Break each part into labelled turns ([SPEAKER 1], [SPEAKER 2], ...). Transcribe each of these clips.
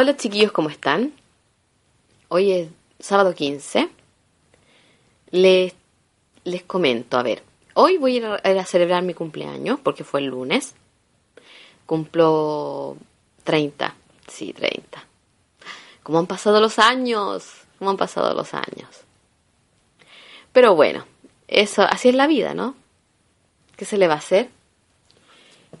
[SPEAKER 1] Hola chiquillos, ¿cómo están? Hoy es sábado 15. Les, les comento, a ver, hoy voy a ir a celebrar mi cumpleaños porque fue el lunes. Cumplo 30, sí, 30. ¿Cómo han pasado los años? ¿Cómo han pasado los años? Pero bueno, eso, así es la vida, ¿no? ¿Qué se le va a hacer?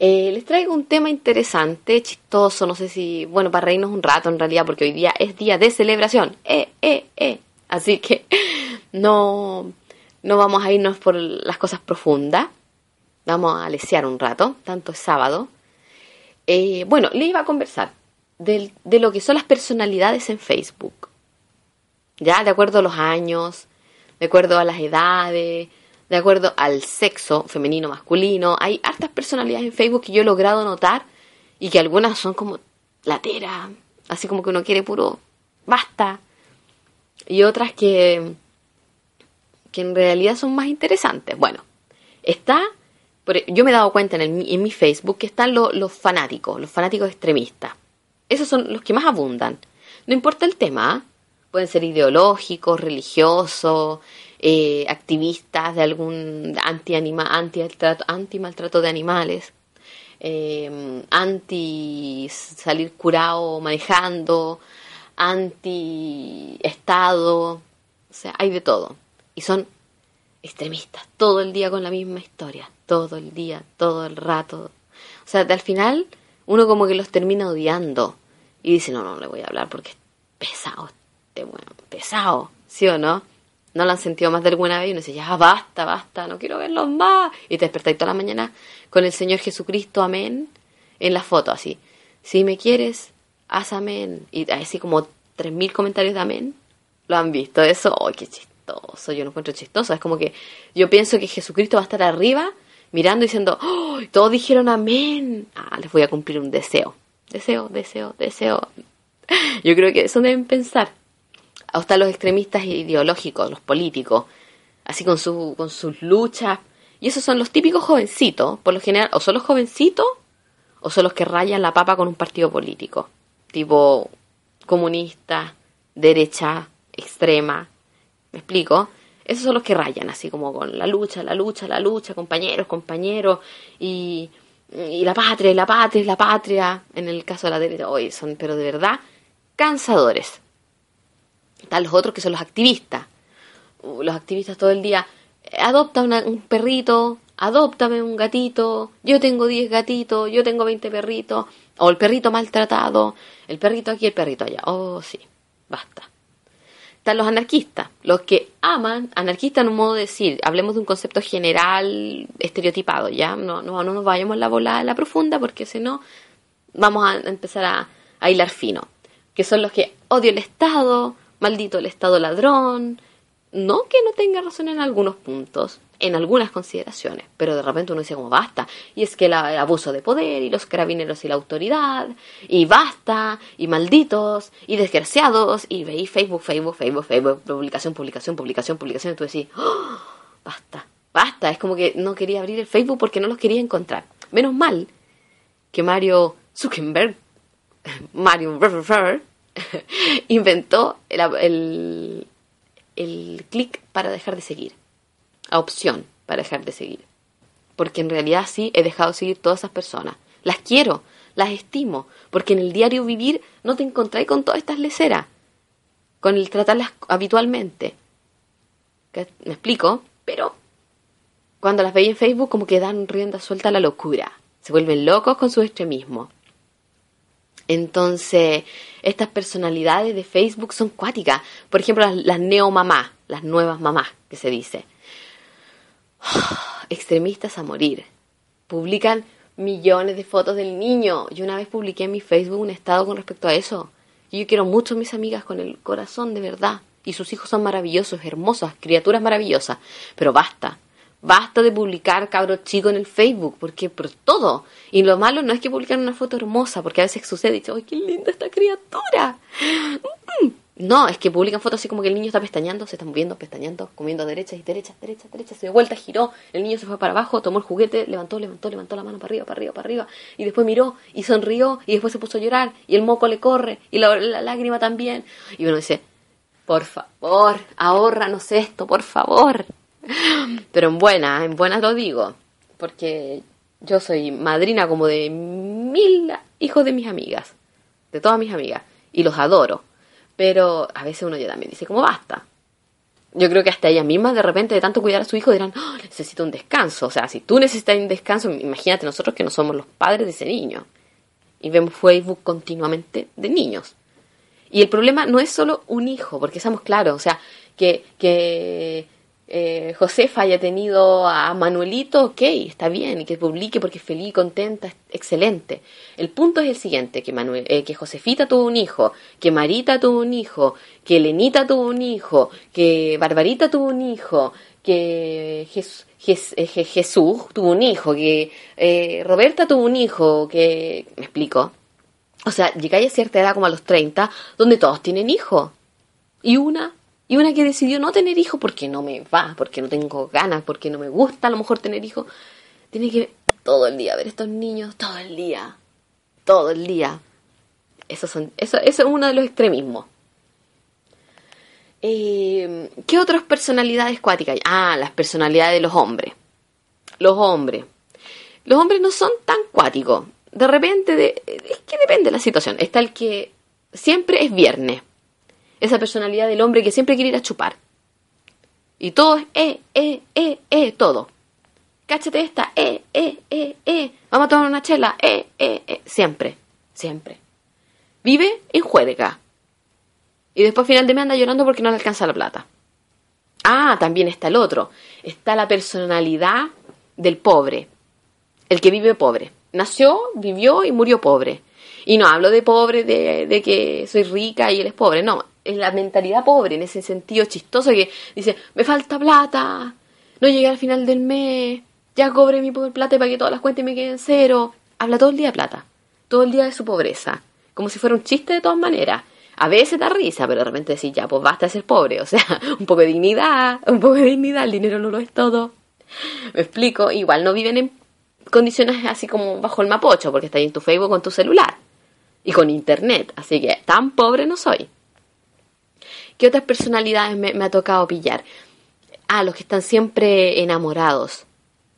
[SPEAKER 1] Eh, les traigo un tema interesante, chistoso, no sé si, bueno, para reírnos un rato en realidad, porque hoy día es día de celebración. Eh, eh. Así que no, no vamos a irnos por las cosas profundas. Vamos a lesear un rato, tanto es sábado. Bueno, le iba a conversar de, de lo que son las personalidades en Facebook. Ya, de acuerdo a los años, de acuerdo a las edades, de acuerdo al sexo femenino, masculino. Hay hartas personalidades en Facebook que yo he logrado notar y que algunas son como latera, así como que uno quiere puro basta. Y otras que, que en realidad son más interesantes. Bueno, está, yo me he dado cuenta en, el, en mi Facebook que están los, los fanáticos, los fanáticos extremistas. Esos son los que más abundan. No importa el tema, ¿eh? pueden ser ideológicos, religiosos, eh, activistas de algún anti, -anima, anti, -maltrato, anti maltrato de animales, eh, anti salir curado manejando, anti Estado, o sea, hay de todo. Y son extremistas, todo el día con la misma historia, todo el día, todo el rato. O sea, al final uno como que los termina odiando y dice, no, no le voy a hablar porque es pesado, este bueno, pesado, ¿sí o no? No lo han sentido más de alguna vez y uno dice, ya basta, basta, no quiero verlos más. Y te despertáis toda la mañana con el Señor Jesucristo, amén, en la foto así. Si me quieres, haz amén. Y así como tres mil comentarios de amén. Lo han visto, eso, ¡ay, qué chistoso! Yo no encuentro chistoso. Es como que yo pienso que Jesucristo va a estar arriba mirando y diciendo, ¡oh! Todos dijeron amén. Ah, les voy a cumplir un deseo. Deseo, deseo, deseo. Yo creo que eso deben pensar están los extremistas ideológicos, los políticos, así con, su, con sus luchas. Y esos son los típicos jovencitos, por lo general, o son los jovencitos o son los que rayan la papa con un partido político, tipo comunista, derecha, extrema. ¿Me explico? Esos son los que rayan, así como con la lucha, la lucha, la lucha, compañeros, compañeros, y, y la patria, y la patria, la patria, en el caso de la derecha, hoy son, pero de verdad, cansadores. Están los otros que son los activistas. Uh, los activistas todo el día, adopta un perrito, adóptame un gatito, yo tengo 10 gatitos, yo tengo 20 perritos, o el perrito maltratado, el perrito aquí, el perrito allá. Oh, sí, basta. Están los anarquistas, los que aman, anarquista en un modo de decir, hablemos de un concepto general, estereotipado, ¿ya? No, no, no nos vayamos la bola a la profunda porque si no vamos a empezar a, a hilar fino. Que son los que odio el Estado, maldito el Estado ladrón. No que no tenga razón en algunos puntos, en algunas consideraciones, pero de repente uno dice como basta, y es que el abuso de poder, y los carabineros y la autoridad, y basta, y malditos, y desgraciados, y veis Facebook, Facebook, Facebook, Facebook, publicación, publicación, publicación, publicación, y tú decís, ¡Oh! basta, basta, es como que no quería abrir el Facebook porque no los quería encontrar. Menos mal que Mario Zuckerberg, Mario inventó el, el, clic para dejar de seguir, a opción para dejar de seguir. Porque en realidad sí he dejado de seguir todas esas personas. Las quiero, las estimo, porque en el diario vivir no te encontráis con todas estas leceras, con el tratarlas habitualmente. ¿Me explico? Pero cuando las veis en Facebook como que dan rienda suelta a la locura. Se vuelven locos con su extremismo. Entonces, estas personalidades de Facebook son cuáticas. Por ejemplo, las, las neomamás, las nuevas mamás, que se dice. extremistas a morir. Publican millones de fotos del niño. Yo una vez publiqué en mi Facebook un estado con respecto a eso. Y yo quiero mucho a mis amigas con el corazón de verdad. Y sus hijos son maravillosos, hermosas, criaturas maravillosas. Pero basta. Basta de publicar cabros chicos en el Facebook, porque por todo. Y lo malo no es que publican una foto hermosa, porque a veces sucede y dice, ¡ay, qué linda esta criatura! No, es que publican fotos así como que el niño está pestañando, se está moviendo, pestañando, comiendo derecha y derecha, derecha, derecha, se dio vuelta, giró, el niño se fue para abajo, tomó el juguete, levantó, levantó, levantó la mano para arriba, para arriba, para arriba, y después miró y sonrió, y después se puso a llorar, y el moco le corre, y la, lágrima también. Y uno dice, por favor, ahorranos esto, por favor. Pero en buena, en buena lo digo, porque yo soy madrina como de mil hijos de mis amigas, de todas mis amigas, y los adoro pero a veces uno ya también dice, como basta. Yo creo que hasta ellas mismas de repente de tanto cuidar a su hijo dirán, oh, necesito un descanso. O sea, si tú necesitas un descanso, imagínate nosotros que no somos los padres de ese niño. Y vemos Facebook continuamente de niños. Y el problema no es solo un hijo, porque estamos claros, o sea, que, que eh, Josefa haya tenido a Manuelito, ok, está bien, y que publique porque es feliz, contenta, excelente. El punto es el siguiente, que, Manuel, eh, que Josefita tuvo un hijo, que Marita tuvo un hijo, que Lenita tuvo un hijo, que Barbarita tuvo un hijo, que eh, Jesús tuvo un hijo, que eh, Roberta tuvo un hijo, que... ¿Me explico? O sea, llegáis a cierta edad como a los 30, donde todos tienen hijos. Y una y una que decidió no tener hijos porque no me va, porque no tengo ganas, porque no me gusta a lo mejor tener hijos, tiene que todo el día ver estos niños, todo el día, todo el día. Eso, son, eso, eso es uno de los extremismos. Eh, ¿Qué otras personalidades cuáticas hay? Ah, las personalidades de los hombres. Los hombres. Los hombres no son tan cuáticos. De repente, de, es que depende de la situación. Está el que siempre es viernes esa personalidad del hombre que siempre quiere ir a chupar. Y todo es eh, eh, eh, eh, todo. Cáchate esta, eh, eh, eh, eh. Vamos a tomar una chela, eh, eh, eh. Siempre, siempre. Vive en juerga. Y después al final de mes anda llorando porque no le alcanza la plata. Ah, también está el otro. Está la personalidad del pobre. El que vive pobre. Nació, vivió y murió pobre. Y no hablo de pobre, de, de que soy rica y él es pobre. No, es la mentalidad pobre, en ese sentido chistoso que dice, me falta plata, no llegué al final del mes, ya cobré mi plata para que todas las cuentas me queden cero. Habla todo el día de plata, todo el día de su pobreza, como si fuera un chiste de todas maneras. A veces da risa, pero de repente decís, ya, pues basta de ser pobre, o sea, un poco de dignidad, un poco de dignidad, el dinero no lo es todo. Me explico, igual no viven en condiciones así como bajo el mapocho, porque está ahí en tu Facebook con tu celular y con internet, así que tan pobre no soy. ¿Qué otras personalidades me, ha tocado pillar? Ah, los que están siempre enamorados.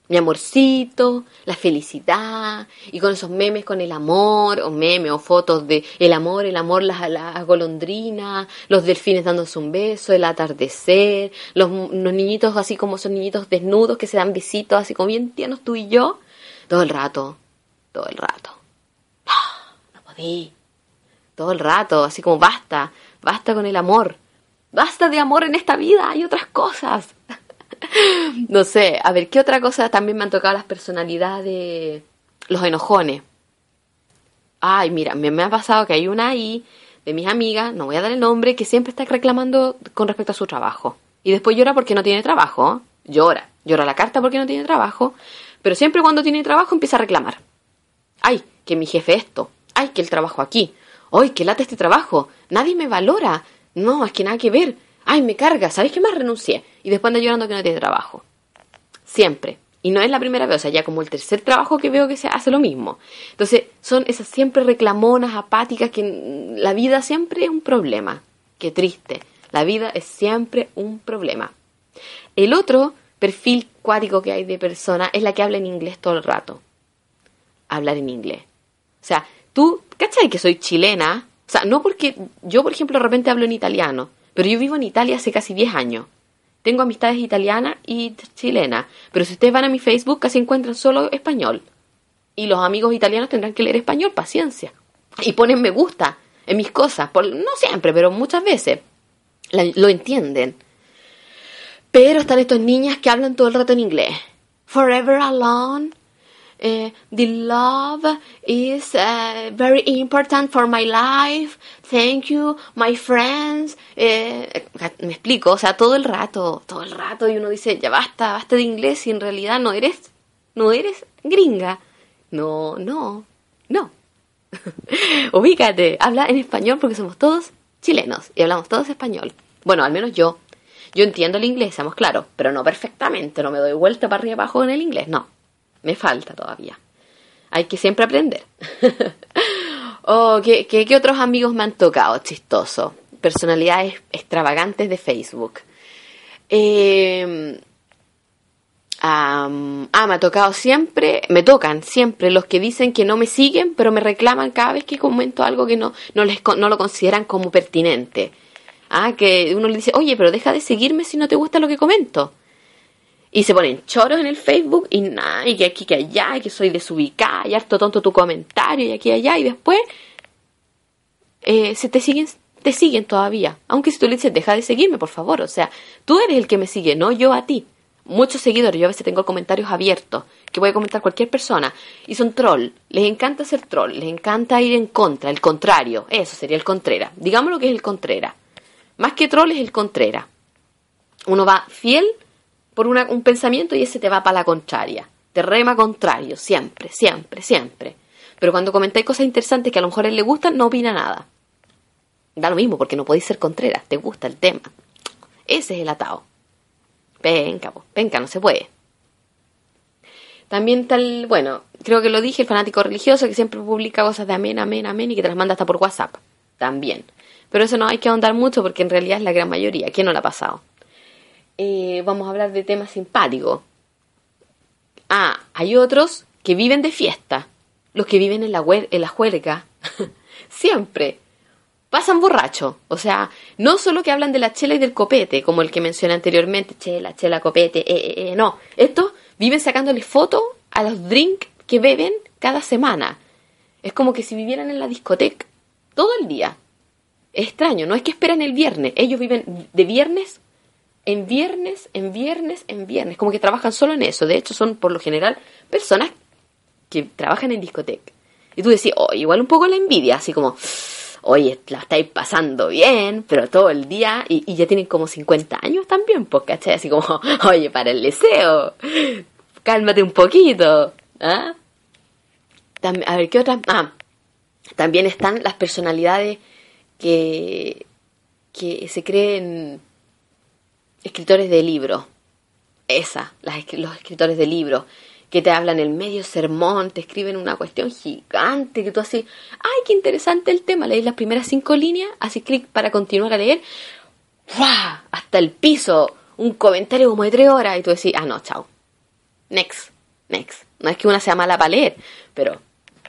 [SPEAKER 1] Mi amorcito, la felicidad, y con esos memes con el amor, o memes, o fotos de el amor, el amor, las, las golondrinas, los delfines dándose un beso, el atardecer, los, los niñitos así como son niñitos desnudos que se dan besitos, así como bien tiernos tú y yo, todo el rato, todo el rato. No, no podí. Todo el rato, así como basta, basta con el amor. Basta de amor en esta vida, hay otras cosas. no sé, a ver, ¿qué otra cosa también me han tocado las personalidades? Los enojones. Ay, mira, me, me ha pasado que hay una ahí de mis amigas, no voy a dar el nombre, que siempre está reclamando con respecto a su trabajo. Y después llora porque no tiene trabajo. Llora. Llora la carta porque no tiene trabajo. Pero siempre cuando tiene trabajo empieza a reclamar. Ay, que mi jefe esto. Ay, que el trabajo aquí. Ay, que late este trabajo. Nadie me valora. No, es que nada que ver. Ay, me carga. ¿Sabéis qué más renuncié? Y después anda llorando que no tiene trabajo. Siempre. Y no es la primera vez, o sea, ya como el tercer trabajo que veo que se hace lo mismo. Entonces, son esas siempre reclamonas, apáticas, que la vida siempre es un problema. Qué triste. La vida es siempre un problema. El otro perfil cuático que hay de persona es la que habla en inglés todo el rato. Hablar en inglés. O sea, tú, ¿cachai que soy chilena? O sea, no porque yo, por ejemplo, de repente hablo en italiano, pero yo vivo en Italia hace casi 10 años. Tengo amistades italianas y chilenas, pero si ustedes van a mi Facebook casi encuentran solo español. Y los amigos italianos tendrán que leer español, paciencia. Y ponen me gusta en mis cosas, no siempre, pero muchas veces. lo entienden. Pero están estas niñas que hablan todo el rato en inglés. Forever alone. Eh, the love is uh, very important for my life, thank you, my friends, eh, me explico, o sea, todo el rato, todo el rato, y uno dice, ya basta, basta de inglés, y en realidad no eres, no eres gringa, no, no, no. Ubícate, habla en español porque somos todos chilenos y hablamos todos español. Bueno, al menos yo. Yo entiendo el inglés, seamos claros, pero no perfectamente, no me doy vuelta para arriba y abajo en el inglés, no. Me falta todavía. Hay que siempre aprender. oh, ¿qué, qué, otros amigos me han tocado? Chistoso. Personalidades extravagantes de Facebook. Eh, ah, me ha tocado siempre, me tocan siempre los que dicen que no me siguen, pero me reclaman cada vez que comento algo que no, no, les, no lo consideran como pertinente. Ah, que uno le dice, oye, pero deja de seguirme si no te gusta lo que comento. Y se ponen choros en el Facebook y nada, y que aquí, que allá, y que soy desubicada, y harto tonto tu comentario, y aquí, allá, y después eh, se te siguen, te siguen todavía. Aunque si tú le dices, deja de seguirme, por favor. O sea, tú eres el que me sigue, no yo a ti. Muchos seguidores, yo a veces tengo comentarios abiertos, que a comentar cualquier persona, y son troll. Les encanta ser troll, les encanta ir en contra, el contrario. Eso sería el contrera. Digamos lo que es el contrera. Más que troll es el contrera. Uno va fiel por un pensamiento y ese te va para la contraria. Te rema contrario, siempre, siempre, siempre. Pero cuando comentáis cosas interesantes que a lo mejor a él le gustan, no opina nada. Da lo mismo, porque no podéis ser contreras, te gusta el tema. Ese es el atado. Venga, venga, no se puede. También tal, bueno, creo que lo dije, el fanático religioso que siempre publica cosas de amén, amén, amén y que te las manda hasta por WhatsApp. También. Pero eso no hay que ahondar mucho porque en realidad es la gran mayoría. ¿Quién no la ha pasado? Eh, vamos a hablar de temas simpáticos. Ah, hay otros que viven de fiesta. Los que viven en la, en la juerga. Siempre. Pasan borrachos. O sea, no solo que hablan de la chela y del copete, como el que mencioné anteriormente. Chela, chela, copete, eh, eh. No. Estos viven sacándole fotos a los drinks que beben cada semana. Es como que si vivieran en la discoteca todo el día. Es extraño, no es que esperan el viernes. Ellos viven de viernes en viernes, en viernes, en viernes, como que trabajan solo en eso. De hecho, son por lo general personas que trabajan en discoteca. Y tú decís, oh, igual un poco la envidia, así como, oye, la estáis pasando bien, pero todo el día, y, ya tienen como 50 años también, pues, ¿cachai? Así como, oye, para el deseo, cálmate un poquito. ¿ah? a ver, ¿qué otras? Ah, también están las personalidades que, que se creen escritores de libros. Esa, los escritores de libros, que te hablan el medio sermón, te escriben una cuestión gigante, que tú así, ay, qué interesante el tema, lees las primeras cinco líneas, haces clic para continuar a leer, ¡Wow! hasta el piso, un comentario como de tres horas, y tú decís, ah, no, chao. Next, next. No es que una sea mala para leer, pero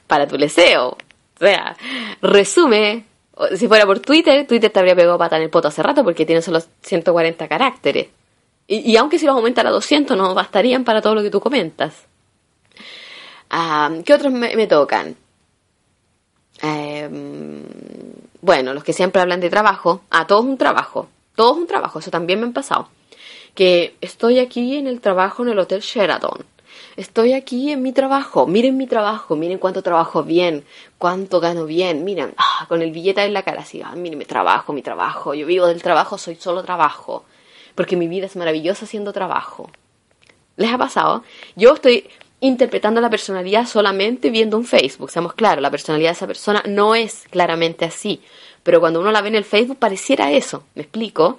[SPEAKER 1] para tu leseo. O sea, resume si fuera por Twitter, Twitter te habría pegado pata en el poto hace rato porque tiene solo 140 caracteres. Y, aunque si los aumentara a 200 no bastarían para todo lo que tú comentas. Ah, ¿Qué otros me, tocan? Em, bueno, los que siempre hablan de trabajo. Ah, todo es un trabajo. Todo es un trabajo. Eso también me ha pasado. Que estoy aquí en el trabajo en el Hotel Sheraton estoy aquí en mi trabajo, miren mi trabajo, miren cuánto trabajo bien, cuánto gano bien, miren, ah, con el billete en la cara, así, ah, miren mi trabajo, mi trabajo, yo vivo del trabajo, soy solo trabajo, porque mi vida es maravillosa haciendo trabajo. ¿Les ha pasado? Yo estoy interpretando la personalidad solamente viendo un Facebook, seamos claros, la personalidad de esa persona no es claramente así, pero cuando uno la ve en el Facebook pareciera eso, ¿me explico?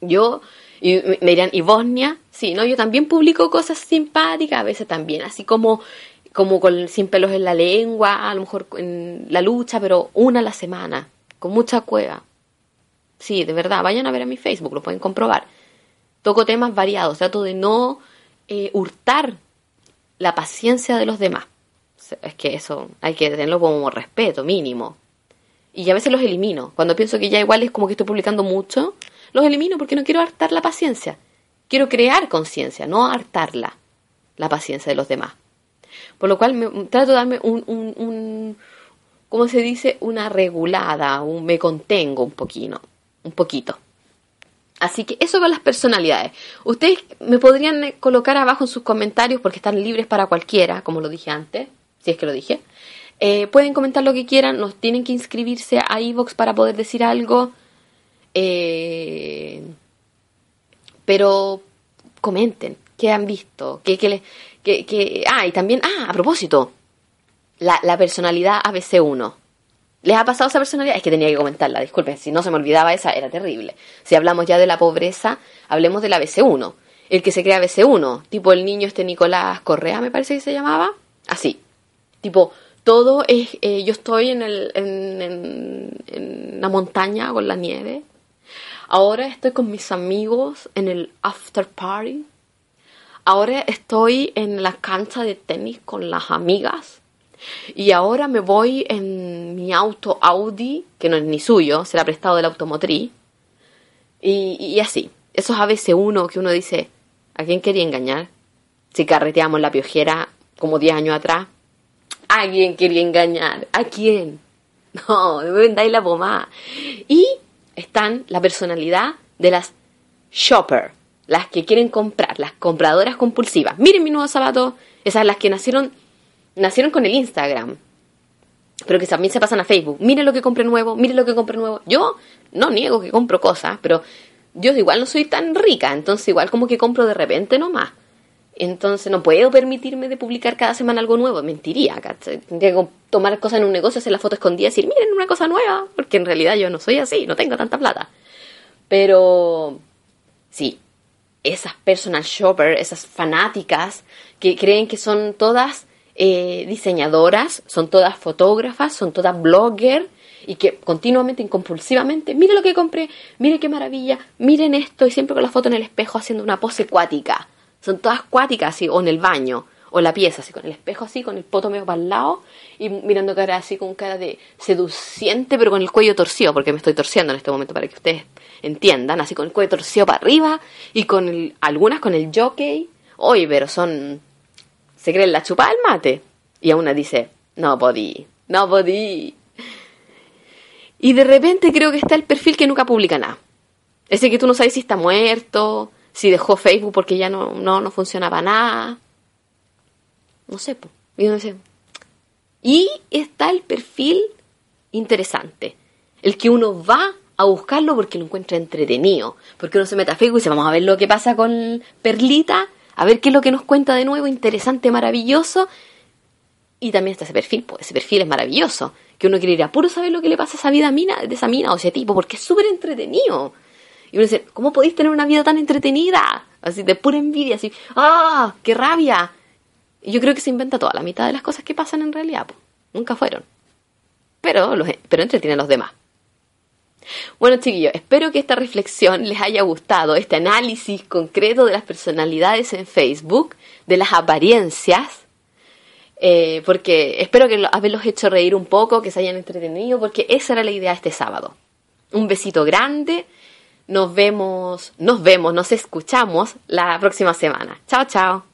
[SPEAKER 1] Yo y me ¿y Bosnia? Sí, no, yo también publico cosas simpáticas, a veces también, así como, como con, sin pelos en la lengua, a lo mejor en la lucha, pero una a la semana, con mucha cueva. Sí, de verdad, vayan a ver a mi Facebook, lo pueden comprobar. Toco temas variados, trato de no eh, hurtar la paciencia de los demás. Es que eso hay que tenerlo como respeto mínimo. Y a veces los elimino. Cuando pienso que ya igual es como que estoy publicando mucho, los elimino porque no quiero hartar la paciencia. Quiero crear conciencia, no hartarla, la paciencia de los demás. Por lo cual me, trato de darme un, un, ¿cómo se dice? Una regulada, un, me contengo un poquito, un poquito. Así que eso con las personalidades. Ustedes me podrían eh, colocar abajo en sus comentarios porque están libres para cualquiera, como lo dije antes, si es que lo dije. Eh, pueden comentar lo que quieran, nos tienen que inscribirse a iVox para poder decir algo. Eh, pero comenten qué han visto, qué, qué, qué, ah, y también, ah, a propósito, la, la personalidad ABC1. ¿Les ha pasado esa personalidad? Es que tenía que comentarla, disculpen, si no se me olvidaba esa, era terrible. Si hablamos ya de la pobreza, hablemos de la ABC1. El que se crea ABC1, tipo el niño este Nicolás Correa, me parece que se llamaba. Así. Tipo, todo es, eh, yo estoy en, el, en, en, la montaña con la nieve. Ahora estoy con mis amigos en el after party. Ahora estoy en la cancha de tenis con las amigas. Y ahora me voy en mi auto Audi, que no es ni suyo, será prestado de la automotriz. Y, y así, esos ABC1 que uno dice, ¿a quién quería engañar? Si carreteamos la piojera como 10 años atrás, ¿a quién quería engañar? ¿A quién? No, me vendáis la pomada. Y están la personalidad de las shopper, las que quieren comprar, las compradoras compulsivas. Miren mi nuevo zapato, esas las que nacieron nacieron con el Instagram, pero que también se pasan a Facebook. Miren lo que compré nuevo, miren lo que compré nuevo. Yo no niego que compro cosas, pero yo igual no soy tan rica, entonces igual como que compro de repente nomás. Entonces no puedo permitirme de publicar cada semana algo nuevo, mentiría, ¿cachai? Que tomar cosas en un negocio, hacer la foto escondida y decir, miren una cosa nueva, porque en realidad yo no soy así, no tengo tanta plata. Pero sí, esas personal shoppers, esas fanáticas que creen que son todas eh, diseñadoras, son todas fotógrafas, son todas bloggers y que continuamente, incompulsivamente, mire lo que compré, mire qué maravilla, miren esto y siempre con la foto en el espejo haciendo una pose cuática. Son todas cuáticas así, o en el baño, o la pieza, así con el espejo así, con el poto medio para el lado y mirando cara así con cara de seduciente, pero con el cuello torcido, porque me estoy torciendo en este momento para que ustedes entiendan, así con el cuello torcido para arriba y con el, algunas con el jockey. Oye, pero son se cree la chupa del mate. Y a una dice, no podí, no podí. Y de repente creo que está el perfil que nunca publica nada. Ese que tú no sabes si está muerto, si dejó Facebook porque ya no, no, no funcionaba nada. No sé, po. Y está el perfil interesante. El que uno va a buscarlo porque lo encuentra entretenido. Porque uno se mete a Facebook y dice, vamos a ver lo que pasa con Perlita a ver qué es lo que nos cuenta de nuevo, interesante, maravilloso. Y también está ese perfil, pues ese perfil es maravilloso, que uno quiere ir a puro saber lo que le pasa a esa vida mina, de esa mina o ese tipo, porque es súper entretenido. Y uno dice, ¿cómo podéis tener una vida tan entretenida? Así de pura envidia, así, ¡ah! ¡Qué rabia! Y yo creo que se inventa toda la mitad de las cosas que pasan en realidad. Nunca fueron. Pero, los, pero entretiene a los demás. Bueno, chiquillos, espero que esta reflexión les haya gustado, este análisis concreto de las personalidades en Facebook, de las apariencias, eh, porque espero que haberlos hecho reír un poco, que se hayan entretenido, porque esa era la idea este sábado. Un besito grande, nos vemos, nos vemos, nos escuchamos la próxima semana. Chao, chao.